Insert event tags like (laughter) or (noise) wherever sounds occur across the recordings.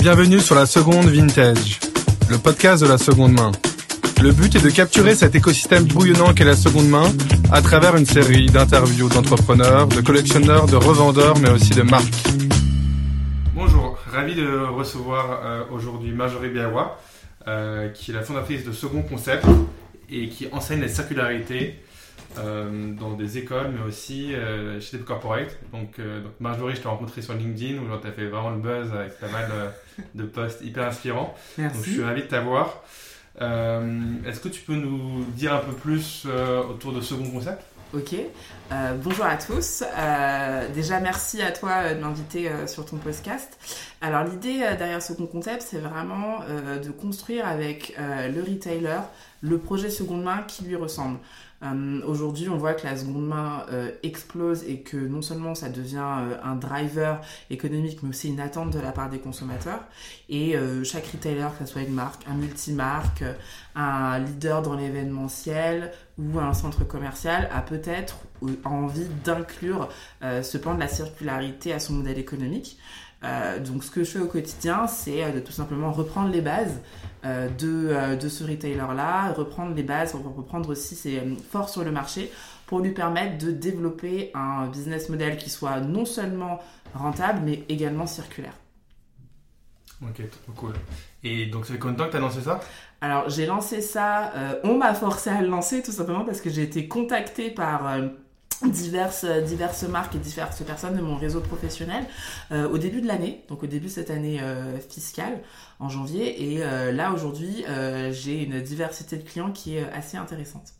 Bienvenue sur la seconde vintage, le podcast de la seconde main. Le but est de capturer cet écosystème bouillonnant qu'est la seconde main à travers une série d'interviews d'entrepreneurs, de collectionneurs, de revendeurs, mais aussi de marques. Bonjour, ravi de recevoir euh, aujourd'hui Marjorie Biawa, euh, qui est la fondatrice de Second Concept et qui enseigne la circularité euh, dans des écoles, mais aussi euh, chez des corporates. Donc, euh, donc, Marjorie, je t'ai rencontré sur LinkedIn où tu as fait vraiment le buzz avec pas mal de posts hyper inspirants. Merci. Donc, je suis ravi de t'avoir. Est-ce que tu peux nous dire un peu plus autour de Second Concept? Ok. Euh, bonjour à tous. Euh, déjà, merci à toi de m'inviter euh, sur ton podcast. Alors, l'idée derrière Second Concept, c'est vraiment de construire avec le retailer le projet seconde main qui lui ressemble. Euh, aujourd'hui, on voit que la seconde main euh, explose et que non seulement ça devient euh, un driver économique, mais aussi une attente de la part des consommateurs. Et chaque retailer, que ce soit une marque, un multimarque, un leader dans l'événementiel ou un centre commercial, a peut-être envie d'inclure ce pan de la circularité à son modèle économique. Euh, donc ce que je fais au quotidien, c'est euh, de tout simplement reprendre les bases euh, de, de, ce retailer-là, reprendre les bases, reprendre aussi ses forces sur le marché pour lui permettre de développer un business model qui soit non seulement rentable, mais également circulaire. Ok, trop cool. Et donc, ça fait combien de temps que tu as lancé ça? Alors, j'ai lancé ça, on m'a forcé à le lancer tout simplement parce que j'ai été contactée par (laughs) diverses, diverses marques et diverses personnes de mon réseau professionnel euh, au début de l'année, donc au début de cette année euh, fiscale en janvier. Et euh, là aujourd'hui, j'ai une diversité de clients qui est assez intéressante.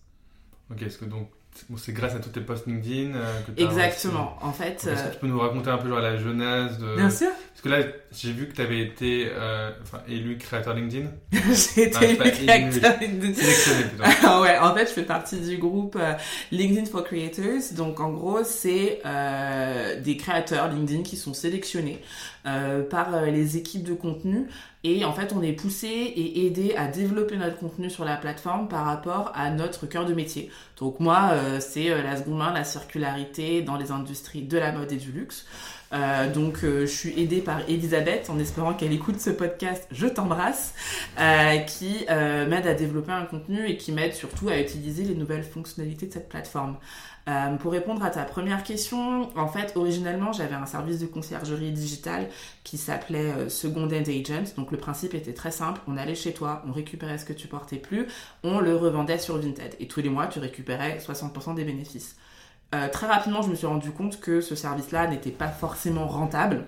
Ok, est-ce que donc c'est grâce à tous tes posts LinkedIn que Exactement. En fait, est-ce que tu peux nous raconter un peu genre la jeunesse de Bien sûr. Parce que là, j'ai vu que tu avais été euh, élu créateur LinkedIn. (laughs) j'ai été élu créateur LinkedIn. Sélectionné plutôt. (laughs) Ah ouais, en fait, je fais partie du groupe euh, LinkedIn for Creators. Donc, en gros, c'est euh, des créateurs LinkedIn qui sont sélectionnés euh, par euh, les équipes de contenu. Et en fait, on est poussé et aidé à développer notre contenu sur la plateforme par rapport à notre cœur de métier. Donc moi, euh, c'est la seconde main, la circularité dans les industries de la mode et du luxe. Euh, donc euh, je suis aidée par Elisabeth en espérant qu'elle écoute ce podcast. Je t'embrasse, euh, qui m'aide à développer un contenu et qui m'aide surtout à utiliser les nouvelles fonctionnalités de cette plateforme. pour répondre à ta première question, en fait, originellement, j'avais un service de conciergerie digitale qui s'appelait Second Hand Agent. Donc, le principe était très simple. On allait chez toi, on récupérait ce que tu portais plus, on le revendait sur Vinted. Et tous les mois, tu récupérais 60% des bénéfices. Euh, très rapidement, je me suis rendu compte que ce service-là n'était pas forcément rentable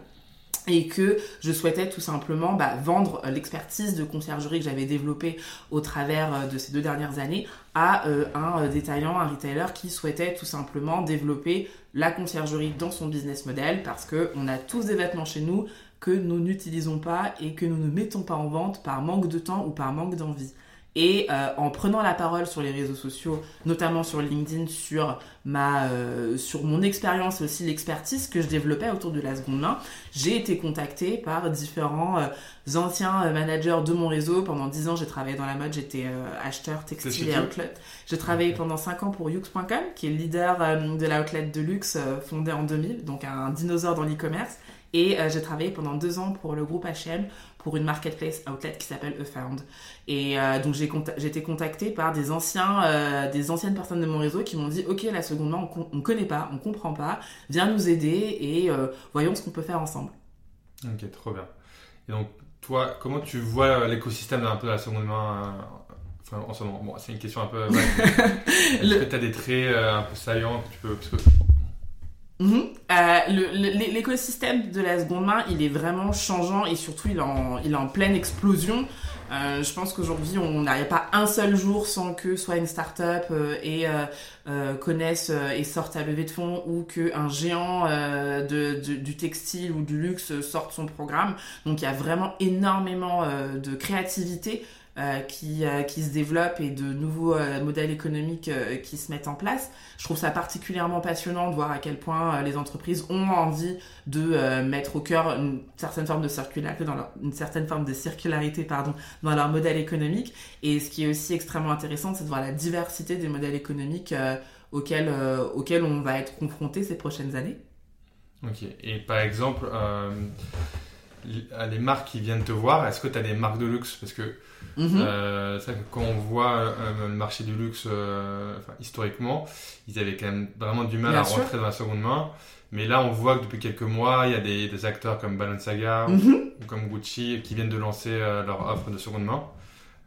et que je souhaitais tout simplement bah, vendre l'expertise de conciergerie que j'avais développée au travers euh, de ces deux dernières années à euh, un détaillant, un retailer qui souhaitait tout simplement développer la conciergerie dans son business model parce que on a tous des vêtements chez nous que nous n'utilisons pas et que nous ne mettons pas en vente par manque de temps ou par manque d'envie. Et euh, en prenant la parole sur les réseaux sociaux, notamment sur LinkedIn, sur ma, euh, sur mon expérience et aussi l'expertise que je développais autour de la seconde main, j'ai été contactée par différents euh, anciens managers de mon réseau. Pendant 10 ans, j'ai travaillé dans la mode, j'étais acheteur textile et outlet. J'ai travaillé pendant 5 ans pour Yux.com, qui est le leader de l'outlet de luxe fondé en 2000, donc un dinosaure dans l'e-commerce. Et j'ai travaillé pendant deux ans pour le groupe H&M pour une marketplace outlet qui s'appelle Found. Et euh, donc j'ai été contactée par des anciens, euh, des anciennes personnes de mon réseau qui m'ont dit ok la seconde main on, ne connaît pas, on comprend pas, viens nous aider et euh, voyons ce qu'on peut faire ensemble. Ok trop bien. Et donc toi comment tu vois l'écosystème un peu de la seconde main Enfin, en ce moment, bon, c'est une question un peu. (laughs) Est-ce que tu as des traits un peu saillants que tu peux. Mhm. Euh, l'écosystème de la seconde main, il est vraiment changeant et surtout il est en, pleine explosion. Euh, je pense qu'aujourd'hui, on n'arrive pas un seul jour sans que soit une start-up euh, et connaisse et sorte à lever de fonds ou qu'un géant du textile ou du luxe sorte son programme. Donc il y a vraiment énormément de créativité qui, euh, qui se développent et de nouveaux euh, modèles économiques qui se mettent en place. Je trouve ça particulièrement passionnant de voir à quel point les entreprises ont envie de mettre au cœur une certaine forme de circularité dans leur, une certaine forme de circularité pardon dans leur modèle économique. Et ce qui est aussi extrêmement intéressant, c'est de voir la diversité des modèles économiques auxquels, auxquels on va être confronté ces prochaines années. Ok. Et par exemple les marques qui viennent te voir, est-ce que tu as des marques de luxe? Parce que euh, c'est vrai que quand on voit euh, le marché du luxe euh, enfin, historiquement, ils avaient quand même vraiment du mal Bien à sûr. rentrer dans la seconde main. Mais là, on voit que depuis quelques mois, il y a des, des acteurs comme Balenciaga Mhm. ou comme Gucci qui viennent de lancer euh, leur offre de seconde main.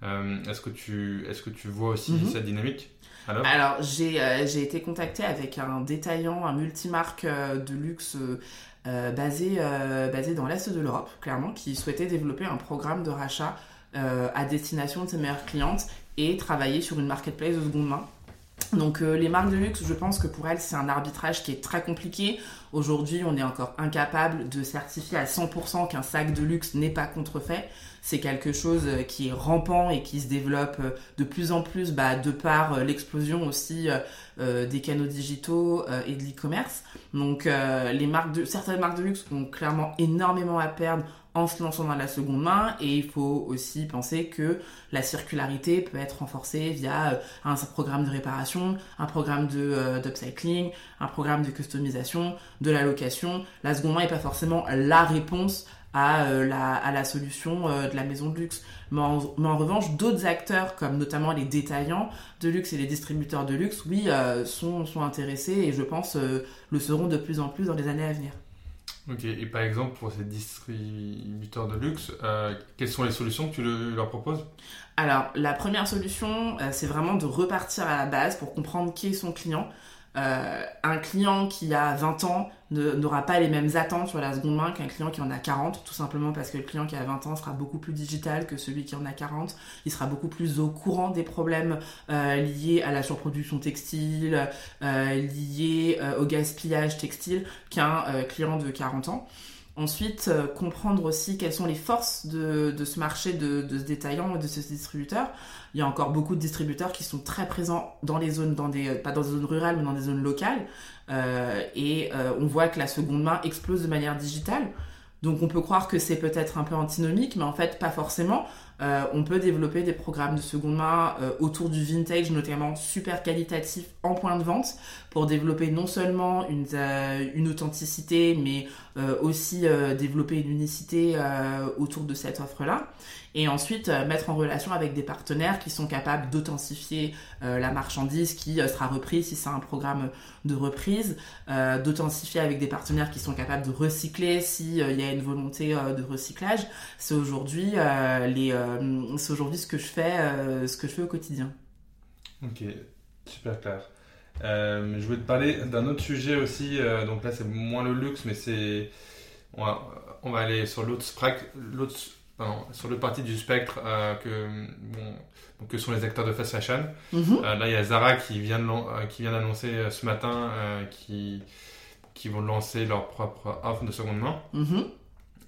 Euh, est-ce que tu est-ce que tu vois aussi Mhm. cette dynamique alors? Alors, j'ai euh, été contactée avec un détaillant, un multimarque euh, de luxe euh, euh, basé, euh, basé dans l'Est de l'Europe, clairement, qui souhaitait développer un programme de rachat euh, à destination de ses meilleures clientes et travailler sur une marketplace de seconde main. Donc euh, les marques de luxe, je pense que pour elles, c'est un arbitrage qui est très compliqué. Aujourd'hui, on est encore incapable de certifier à 100% qu'un sac de luxe n'est pas contrefait. C'est quelque chose euh, qui est rampant et qui se développe euh, de plus en plus bah, de par l'explosion aussi des canaux digitaux et de l'e-commerce. Donc les marques de, certaines marques de luxe ont clairement énormément à perdre en se lançant dans la seconde main et il faut aussi penser que la circularité peut être renforcée via euh, un programme de réparation, un programme de euh, d'upcycling, un programme de customisation, de la location. La seconde main n'est pas forcément la réponse à, euh, la, solution euh, de la maison de luxe. Mais en, revanche, d'autres acteurs, comme notamment les détaillants de luxe et les distributeurs de luxe, oui, sont, intéressés et je pense le seront de plus en plus dans les années à venir. Ok, et par exemple, pour ces distributeurs de luxe, euh, quelles sont les solutions que tu le- leur proposes? Alors, la première solution, euh, c'est vraiment de repartir à la base pour comprendre qui est son client. Euh, un client qui a 20 ans n'aura pas les mêmes attentes sur la seconde main qu'un client qui en a 40, tout simplement parce que le client qui a 20 ans sera beaucoup plus digital que celui qui en a 40. Il sera beaucoup plus au courant des problèmes euh, liés à la surproduction textile, euh, liés euh, au gaspillage textile qu'un client de 40 ans. Ensuite, euh, comprendre aussi quelles sont les forces de, de ce marché de, de ce détaillant de ce distributeur. Il y a encore beaucoup de distributeurs qui sont très présents dans les zones, dans des, pas dans des zones rurales, mais dans des zones locales. Euh, et euh, on voit que la seconde main explose de manière digitale. Donc on peut croire que c'est peut-être un peu antinomique, mais en fait pas forcément. Euh, on peut développer des programmes de seconde main euh, autour du vintage, notamment super qualitatif en point de vente, pour développer non seulement une, euh, une authenticité, mais aussi développer une unicité autour de cette offre-là. Et ensuite, mettre en relation avec des partenaires qui sont capables d'authentifier la marchandise qui sera reprise si c'est un programme de reprise, d'authentifier avec des partenaires qui sont capables de recycler si euh, il y a une volonté de recyclage. C'est aujourd'hui les, c'est aujourd'hui ce que je fais, euh, ce que je fais au quotidien. Ok, super clair. Euh, je voulais te parler d'un autre sujet aussi. euh, donc là, c'est moins le luxe, mais c'est. On va, on va aller sur l'autre sur l'autre partie du spectre euh, que, bon, que sont les acteurs de fast fashion. Mhm. Euh, là, il y a Zara qui vient euh, d'annoncer euh, ce matin euh, qui qui vont lancer leur propre offre de seconde main. Mhm.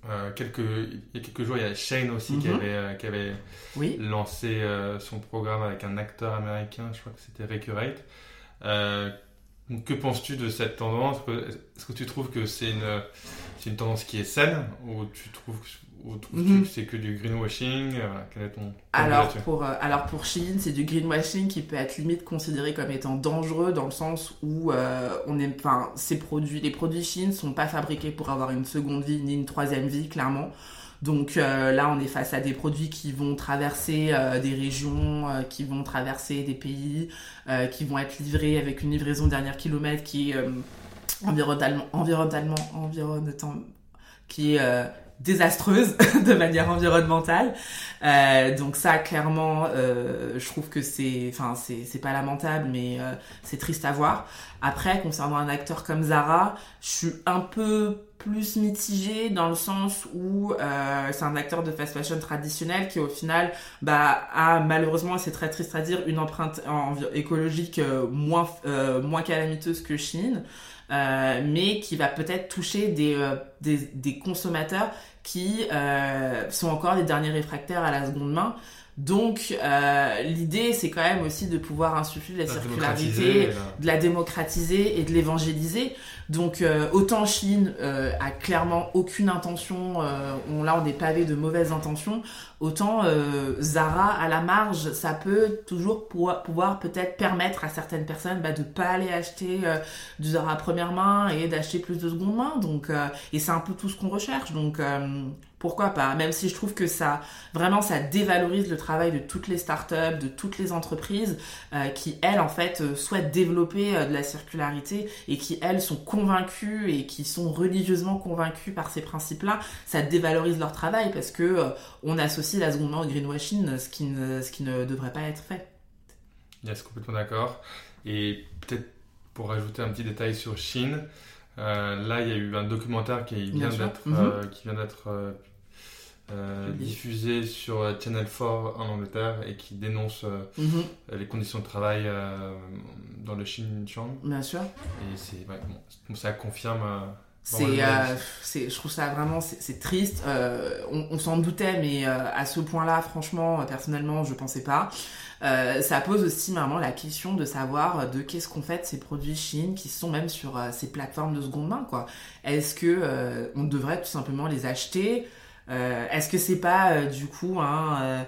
Euh, quelques, il y a quelques jours, il y a Shane aussi qui Mhm. avait, euh, qui avait Oui. lancé euh, son programme avec un acteur américain, je crois que c'était Recurate. Que penses-tu de cette tendance? Est-ce que tu trouves que c'est une, une tendance qui est saine ou tu trouves, ou trouves-tu Mhm. que c'est que du greenwashing Euh, voilà, Quel est ton Alors pour, euh, alors pour Shein, c'est du greenwashing qui peut être limite considéré comme étant dangereux dans le sens où euh, on est, ces produits, les produits Shein sont pas fabriqués pour avoir une seconde vie ni une troisième vie, clairement. Donc euh, là, on est face à des produits qui vont traverser euh, des régions, euh, qui vont traverser des pays, qui vont être livrés avec une livraison dernier kilomètre qui est environnementalement, environnementalement, environnement, qui est désastreuse (laughs) de manière environnementale. Euh, donc ça, clairement, euh, je trouve que c'est, enfin, c'est, pas lamentable, mais euh, c'est triste à voir. Après, concernant un acteur comme Zara, je suis un peu plus mitigée dans le sens où c'est un acteur de fast fashion traditionnel qui au final bah, a malheureusement, c'est très triste à dire, une empreinte écologique moins, moins calamiteuse que Chine. Euh, mais qui va peut-être toucher des, euh, des, consommateurs qui euh, sont encore les derniers réfractaires à la seconde main. Donc euh, l'idée c'est quand même aussi de pouvoir insuffler la, La circularité, de la démocratiser et de l'évangéliser. Donc euh, autant Chine euh, a clairement aucune intention, euh, on, là on est pavé de mauvaises intentions, autant euh, Zara à la marge, ça peut toujours pouvoir, pouvoir peut-être permettre à certaines personnes bah, de pas aller acheter euh, du Zara première main et d'acheter plus de seconde main. Donc euh, et c'est un peu tout ce qu'on recherche. Donc euh, pourquoi pas Même si je trouve que ça, vraiment, ça dévalorise le travail de toutes les startups, de toutes les entreprises euh, qui, elles, en fait, euh, souhaitent développer de la circularité et qui, elles, sont convaincues et qui sont religieusement convaincues par ces principes-là, ça dévalorise leur travail parce que on associe la seconde main au greenwashing, ce qui ne, ce qui ne devrait pas être fait. Yes, complètement d'accord. Et peut-être pour rajouter un petit détail sur Chine, euh, là il y a eu un documentaire qui vient d'être Mhm. euh, qui vient d'être euh, euh, diffusé sur euh, Channel 4 en Angleterre et qui dénonce euh, Mhm, les conditions de travail euh, dans le Xinjiang. bien sûr. Et c'est ouais, bon, ça confirme. C'est, je trouve ça vraiment, c'est, c'est triste. On on s'en doutait, mais à ce point-là, franchement, personnellement, je pensais pas. Euh, ça pose aussi vraiment la question de savoir de qu'est-ce qu'on fait de ces produits Chine qui sont même sur euh, ces plateformes de seconde main, quoi. Est-ce que euh, on devrait tout simplement les acheter? Est-ce que c'est pas euh, du coup un euh,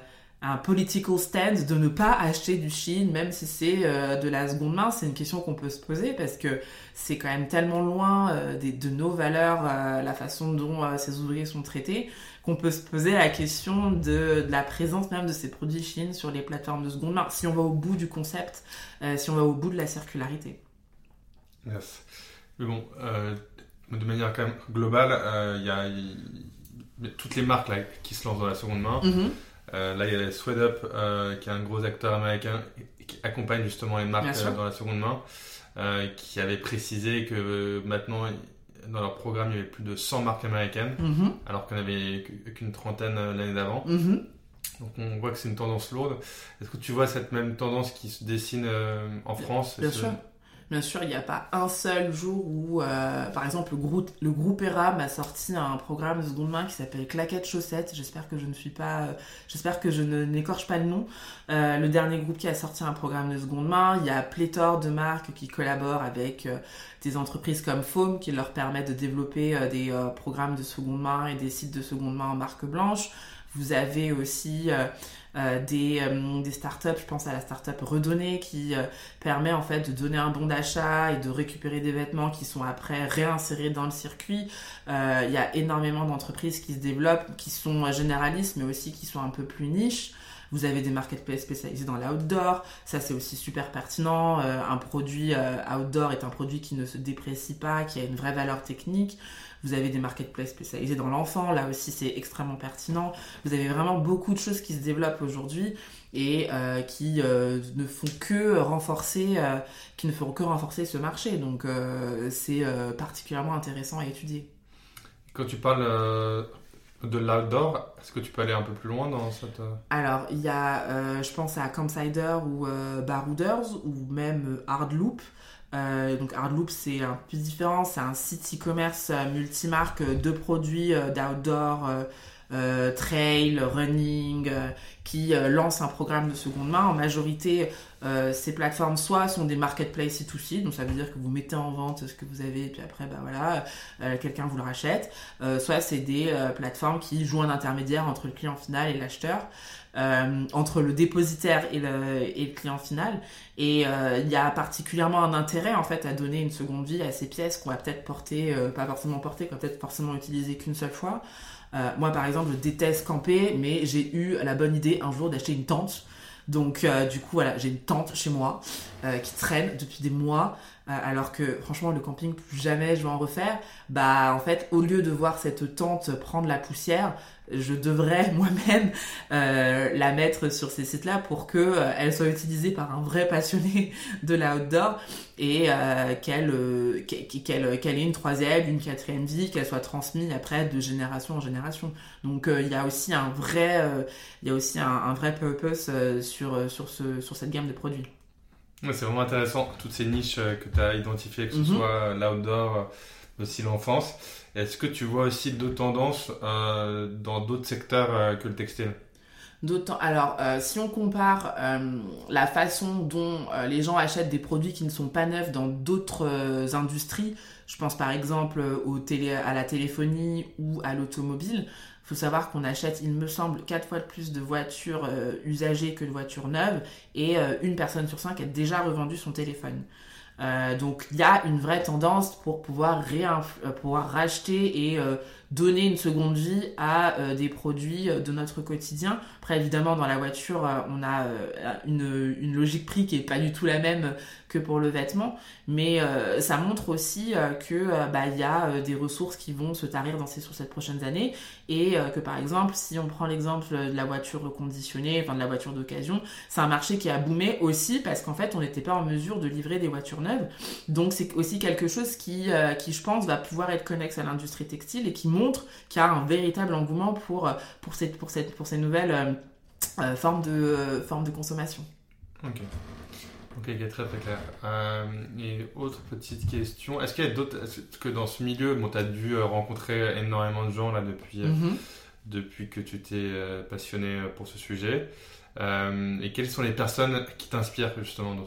political stand de ne pas acheter du Chine, même si c'est euh, de la seconde main, c'est une question qu'on peut se poser parce que c'est quand même tellement loin euh, de nos valeurs, euh, la façon dont euh, ces ouvriers sont traités, qu'on peut se poser la question de, la présence même de ces produits Chine sur les plateformes de seconde main, si on va au bout du concept, euh, si on va au bout de la circularité. Mais bon, euh, de manière quand même globale, euh, il y a toutes les marques là, qui se lancent dans la seconde main. Mhm. Euh, là, il y a SweatUp, euh, qui est un gros acteur américain qui accompagne justement les marques euh, dans la seconde main, qui avait précisé que maintenant, dans leur programme, il y avait plus de 100 marques américaines, Mhm. alors qu'on avait qu- qu'une trentaine l'année d'avant. Mhm. Donc on voit que c'est une tendance lourde. Est-ce que tu vois cette même tendance qui se dessine en France Bien sûr. Bien sûr, il n'y a pas un seul jour où, euh, par exemple, le groupe, le groupe ERAM a sorti un programme de seconde main qui s'appelle Claquettes Chaussettes. J'espère que je ne suis pas, euh, j'espère que je n'écorche pas le nom. Euh, le dernier groupe qui a sorti un programme de seconde main. Il y a pléthore de marques qui collaborent avec euh, des entreprises comme Foam qui leur permettent de développer euh, des euh, programmes de seconde main et des sites de seconde main en marque blanche. Vous avez aussi euh, des, euh, des startups, je pense à la startup Redonner qui euh, permet en fait de donner un bon d'achat et de récupérer des vêtements qui sont après réinsérés dans le circuit. Euh, Il y a énormément d'entreprises qui se développent, qui sont généralistes mais aussi qui sont un peu plus niches. Vous avez des marketplaces spécialisés dans l'outdoor, ça c'est aussi super pertinent. Un produit outdoor est un produit qui ne se déprécie pas, qui a une vraie valeur technique. Vous avez des marketplaces spécialisés dans l'enfant, là aussi c'est extrêmement pertinent. Vous avez vraiment beaucoup de choses qui se développent aujourd'hui et euh, qui euh, ne font que renforcer, euh, qui ne feront que renforcer ce marché. Donc c'est particulièrement intéressant à étudier. Quand tu parles de l'outdoor, est-ce que tu peux aller un peu plus loin dans cette... Alors, il y a, euh, je pense à Campsider ou euh, Barouders ou même Hardloop. Euh, donc Hardloop, c'est un peu différent. C'est un site e-commerce euh, multimarque euh, de produits d'outdoor, trail, running, qui euh, lance un programme de seconde main. En majorité, euh, ces plateformes soit sont des marketplaces C2C, donc ça veut dire que vous mettez en vente ce que vous avez et puis après, bah voilà, euh, quelqu'un vous le rachète. Soit c'est des plateformes qui jouent un intermédiaire entre le client final et l'acheteur, entre le dépositaire et le, et le client final. Et il y a particulièrement un intérêt en fait à donner une seconde vie à ces pièces qu'on va peut-être porter, pas forcément porter, qu'on va peut-être forcément utiliser qu'une seule fois. Moi par exemple, je déteste camper, mais j'ai eu la bonne idée un jour d'acheter une tente. Donc euh, du coup voilà, j'ai une tente chez moi euh, qui traîne depuis des mois, alors que franchement le camping plus jamais je vais en refaire. Bah en fait au lieu de voir cette tente prendre la poussière, je devrais (laughs) moi-même euh, la mettre sur ces sites-là pour que euh, elle soit utilisée par un vrai passionné (laughs) de l'outdoor et euh, qu'elle euh, qu'elle ait une troisième, une quatrième vie, qu'elle soit transmise après de génération en génération. Donc euh, il y a aussi un vrai euh, il y a aussi un, vrai purpose euh, sur euh, sur ce sur cette gamme de produits. Ouais, c'est vraiment intéressant, toutes ces niches euh, que tu as identifiées, que ce Mhm. soit l'outdoor, euh, aussi l'enfance. Est-ce que tu vois aussi d'autres tendances euh, dans d'autres secteurs euh, que le textile? D'autant, alors, euh, si on compare euh, la façon dont euh, les gens achètent des produits qui ne sont pas neufs dans d'autres euh, industries, je pense par exemple au télé, à la téléphonie ou à l'automobile, il faut savoir qu'on achète, il me semble, quatre fois plus de voitures euh, usagées que de voitures neuves, et euh, une personne sur cinq a déjà revendu son téléphone. donc il y a une vraie tendance pour pouvoir, pouvoir racheter et donner une seconde vie à euh, des produits euh, de notre quotidien. Après, évidemment, dans la voiture, euh, on a une, une, logique prix qui est pas du tout la même que pour le vêtement, mais ça montre aussi que bah il y a des ressources qui vont se tarir dans ces sur cette prochaines années et que par exemple, si on prend l'exemple de la voiture reconditionnée, enfin de la voiture d'occasion, c'est un marché qui a boomé aussi parce qu'en fait, on n'était pas en mesure de livrer des voitures neuves. Donc c'est aussi quelque chose qui qui je pense va pouvoir être connexe à l'industrie textile et qui montre qu'il y a un véritable engouement pour, pour, cette, pour, cette, pour ces nouvelles euh, euh, formes, de, euh, formes de consommation. Ok. Ok, très très clair. et autre petite question, est-ce qu'il y a d'autres, que dans ce milieu, bon, tu as dû rencontrer énormément de gens là depuis, mm-hmm. depuis que tu t'es passionné pour ce sujet, et quelles sont les personnes qui t'inspirent justement dans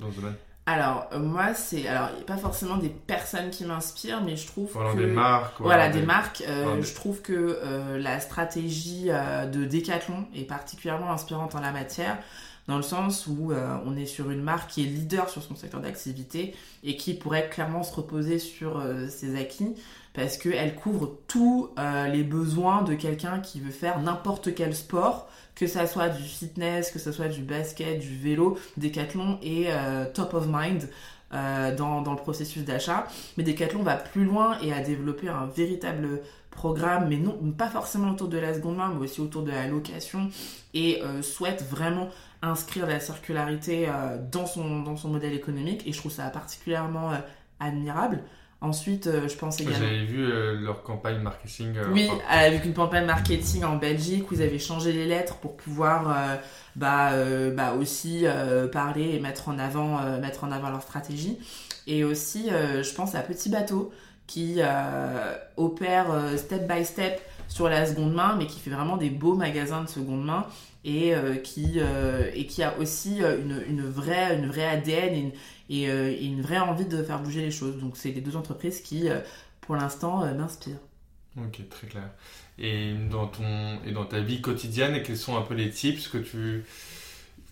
dans ce domaine? Alors, euh, moi, c'est. Alors, il n'y a pas forcément des personnes qui m'inspirent, mais je trouve voilà, que. des marques. Voilà, des, marques. Euh, je trouve que euh, la stratégie de Decathlon est particulièrement inspirante en la matière, dans le sens où on est sur une marque qui est leader sur son secteur d'activité et qui pourrait clairement se reposer sur ses acquis, parce qu'elle couvre tous les besoins de quelqu'un qui veut faire n'importe quel sport que ça soit du fitness, que ça soit du basket, du vélo, Decathlon est euh, top of mind euh, dans, le processus d'achat. Mais Decathlon va plus loin et a développé un véritable programme, mais non pas forcément autour de la seconde main, mais aussi autour de la location, et euh, souhaite vraiment inscrire la circularité dans son modèle économique, et je trouve ça particulièrement admirable. Ensuite, euh, je pense également. J'avais vu euh, leur campagne marketing. Euh, oui, avec une campagne marketing en Belgique où ils avaient changé les lettres pour pouvoir bah, bah aussi parler et mettre en avant mettre en avant leur stratégie. Et aussi, je pense à Petit Bateau qui opère step by step sur la seconde main, mais qui fait vraiment des beaux magasins de seconde main et qui et qui a aussi une, une vraie une vraie ADN et une, euh, et, une vraie envie de faire bouger les choses. Donc c'est les deux entreprises qui, euh, pour l'instant, euh, m'inspirent. Ok, très clair. Et dans, ton, et dans ta vie quotidienne, quels sont un peu les tips que tu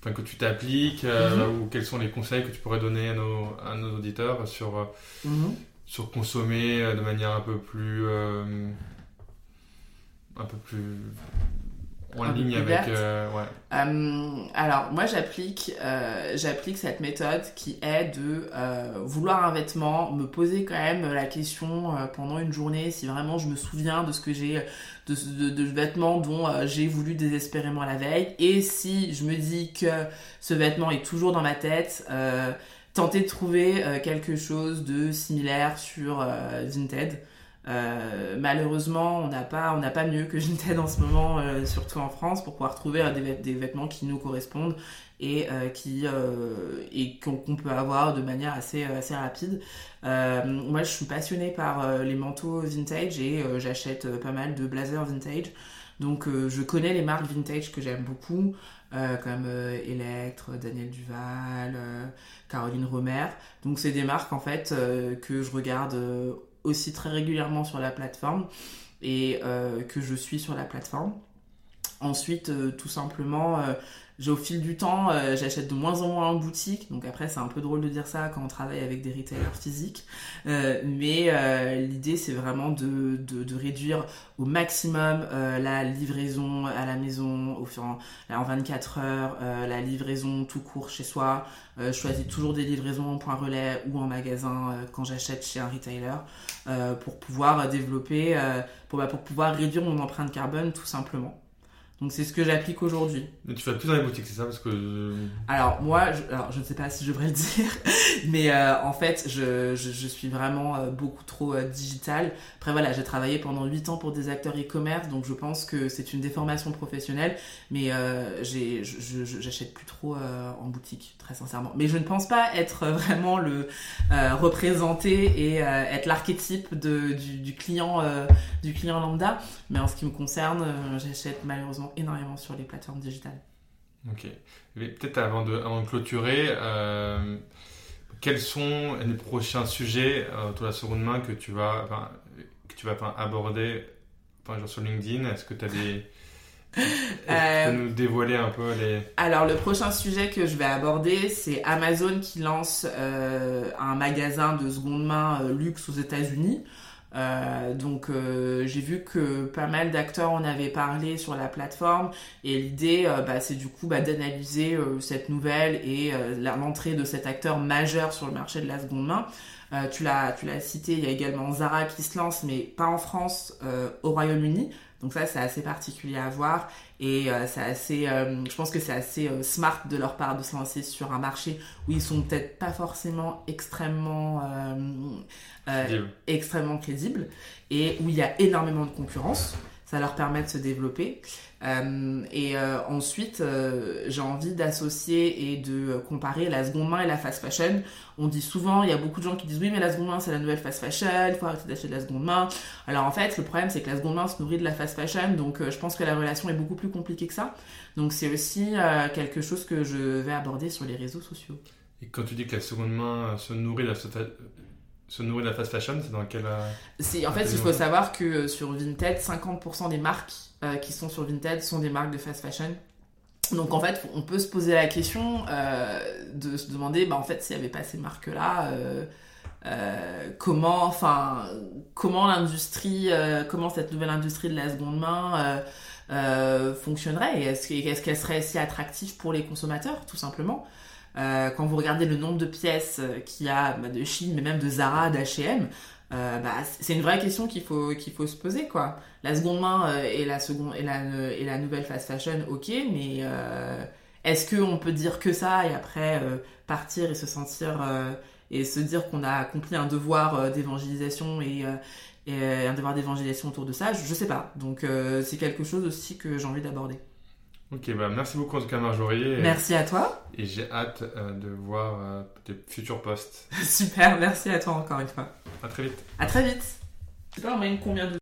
enfin, que tu t'appliques mhm. ou quels sont les conseils que tu pourrais donner à nos, à nos auditeurs sur, mhm. sur consommer de manière un peu plus un peu plus en ligne avec. Euh, ouais. Euh, alors, moi, j'applique, euh, j'applique cette méthode qui est de vouloir un vêtement, me poser quand même la question pendant une journée si vraiment je me souviens de ce que j'ai, de, de, de vêtements dont j'ai voulu désespérément la veille. Et si je me dis que ce vêtement est toujours dans ma tête, tenter de trouver quelque chose de similaire sur Vinted. Euh, malheureusement, on n'a pas, on n'a pas mieux que (laughs) Vinted en ce moment, euh, surtout en France, pour pouvoir trouver euh, des, vêtements qui nous correspondent et qui et qu'on peut avoir de manière assez assez rapide. moi, je suis passionnée par les manteaux vintage et j'achète pas mal de blazers vintage. Donc, je connais les marques vintage que j'aime beaucoup. comme Electre, Daniel Duval, Caroline Romer. Donc c'est des marques en fait que je regarde aussi très régulièrement sur la plateforme et euh, que je suis sur la plateforme. Ensuite, euh, tout simplement, euh, j'ai au fil du temps, j'achète de moins en moins en boutique. Donc après, c'est un peu drôle de dire ça quand on travaille avec des retailers physiques. mais l'idée, c'est vraiment de, de, réduire au maximum la livraison à la maison au, en, en 24 heures, la livraison tout court chez soi. je choisis toujours des livraisons en point relais ou en magasin quand j'achète chez un retailer. Euh, pour pouvoir développer, euh, pour, bah, pour pouvoir réduire mon empreinte carbone tout simplement. Donc c'est ce que j'applique aujourd'hui. Mais tu vas plus dans les boutiques, c'est ça parce que Alors moi, je, alors je ne sais pas si je devrais le dire, (laughs) mais euh, en fait, je, je, je, suis vraiment euh, beaucoup trop euh, digital. Après voilà, j'ai travaillé pendant 8 ans pour des acteurs e-commerce, donc je pense que c'est une déformation professionnelle, mais euh, j'achète plus trop en boutique, très sincèrement. Mais je ne pense pas être vraiment le représenté et être l'archétype du, du, client du client lambda, mais en ce qui me concerne, j'achète malheureusement énormément sur les plateformes digitales. Ok. Peut-être avant de, avant de clôturer, euh, quels sont les prochains sujets euh, autour de la seconde main que tu vas, que tu vas aborder sur LinkedIn? Est-ce que tu as des (laughs) Euh, tu peux nous dévoiler un peu les... Alors, le prochain sujet que je vais aborder, c'est Amazon qui lance euh, un magasin de seconde main euh, luxe aux États-Unis. Donc j'ai vu que pas mal d'acteurs en avaient parlé sur la plateforme et l'idée bah, c'est du coup bah, d'analyser cette nouvelle et l'entrée de cet acteur majeur sur le marché de la seconde main. tu l'as cité, il y a également Zara qui se lance mais pas en France, au Royaume-Uni. Donc ça, c'est assez particulier à voir et euh, c'est assez, euh, je pense que c'est assez euh, smart de leur part de se lancer sur un marché où ils sont peut-être pas forcément extrêmement, extrêmement crédibles et où il y a énormément de concurrence. Ça leur permet de se développer. Euh, et euh, ensuite, euh, j'ai envie d'associer et de comparer la seconde main et la fast fashion. On dit souvent, il y a beaucoup de gens qui disent oui, mais la seconde main c'est la nouvelle fast fashion, il faut arrêter d'acheter de la seconde main. Alors en fait, le problème c'est que la seconde main se nourrit de la fast fashion, donc je pense que la relation est beaucoup plus compliquée que ça. Donc c'est aussi quelque chose que je vais aborder sur les réseaux sociaux. Et quand tu dis que la seconde main se nourrit de la se nourrit de la fast fashion, c'est dans quel... En fait, il faut savoir que sur Vinted, 50% des marques euh, qui sont sur Vinted sont des marques de fast fashion. Donc en fait, on peut se poser la question euh, de se demander, bah, en fait, s'il n'y avait pas ces marques-là, euh, comment, enfin, comment l'industrie, comment cette nouvelle industrie de la seconde main fonctionnerait et est-ce qu'elle serait si attractive pour les consommateurs, tout simplement. Quand vous regardez le nombre de pièces qu'il y a bah, de Chine, mais même de Zara, d'H&M, euh, bah, c'est une vraie question qu'il faut, qu'il faut se poser, quoi. La seconde main euh, et, la seconde, et, la, et la nouvelle fast fashion, ok, mais euh, est-ce qu'on peut dire que ça et après partir et se sentir et se dire qu'on a accompli un devoir d'évangélisation et, un devoir d'évangélisation autour de ça? Je sais pas. Donc c'est quelque chose aussi que j'ai envie d'aborder. Ok, bah merci beaucoup en tout cas Marjorie. merci à toi. Et j'ai hâte de voir tes futurs posts. (laughs) Super, merci à toi encore une fois. À très vite. À très vite. C'est pas en combien de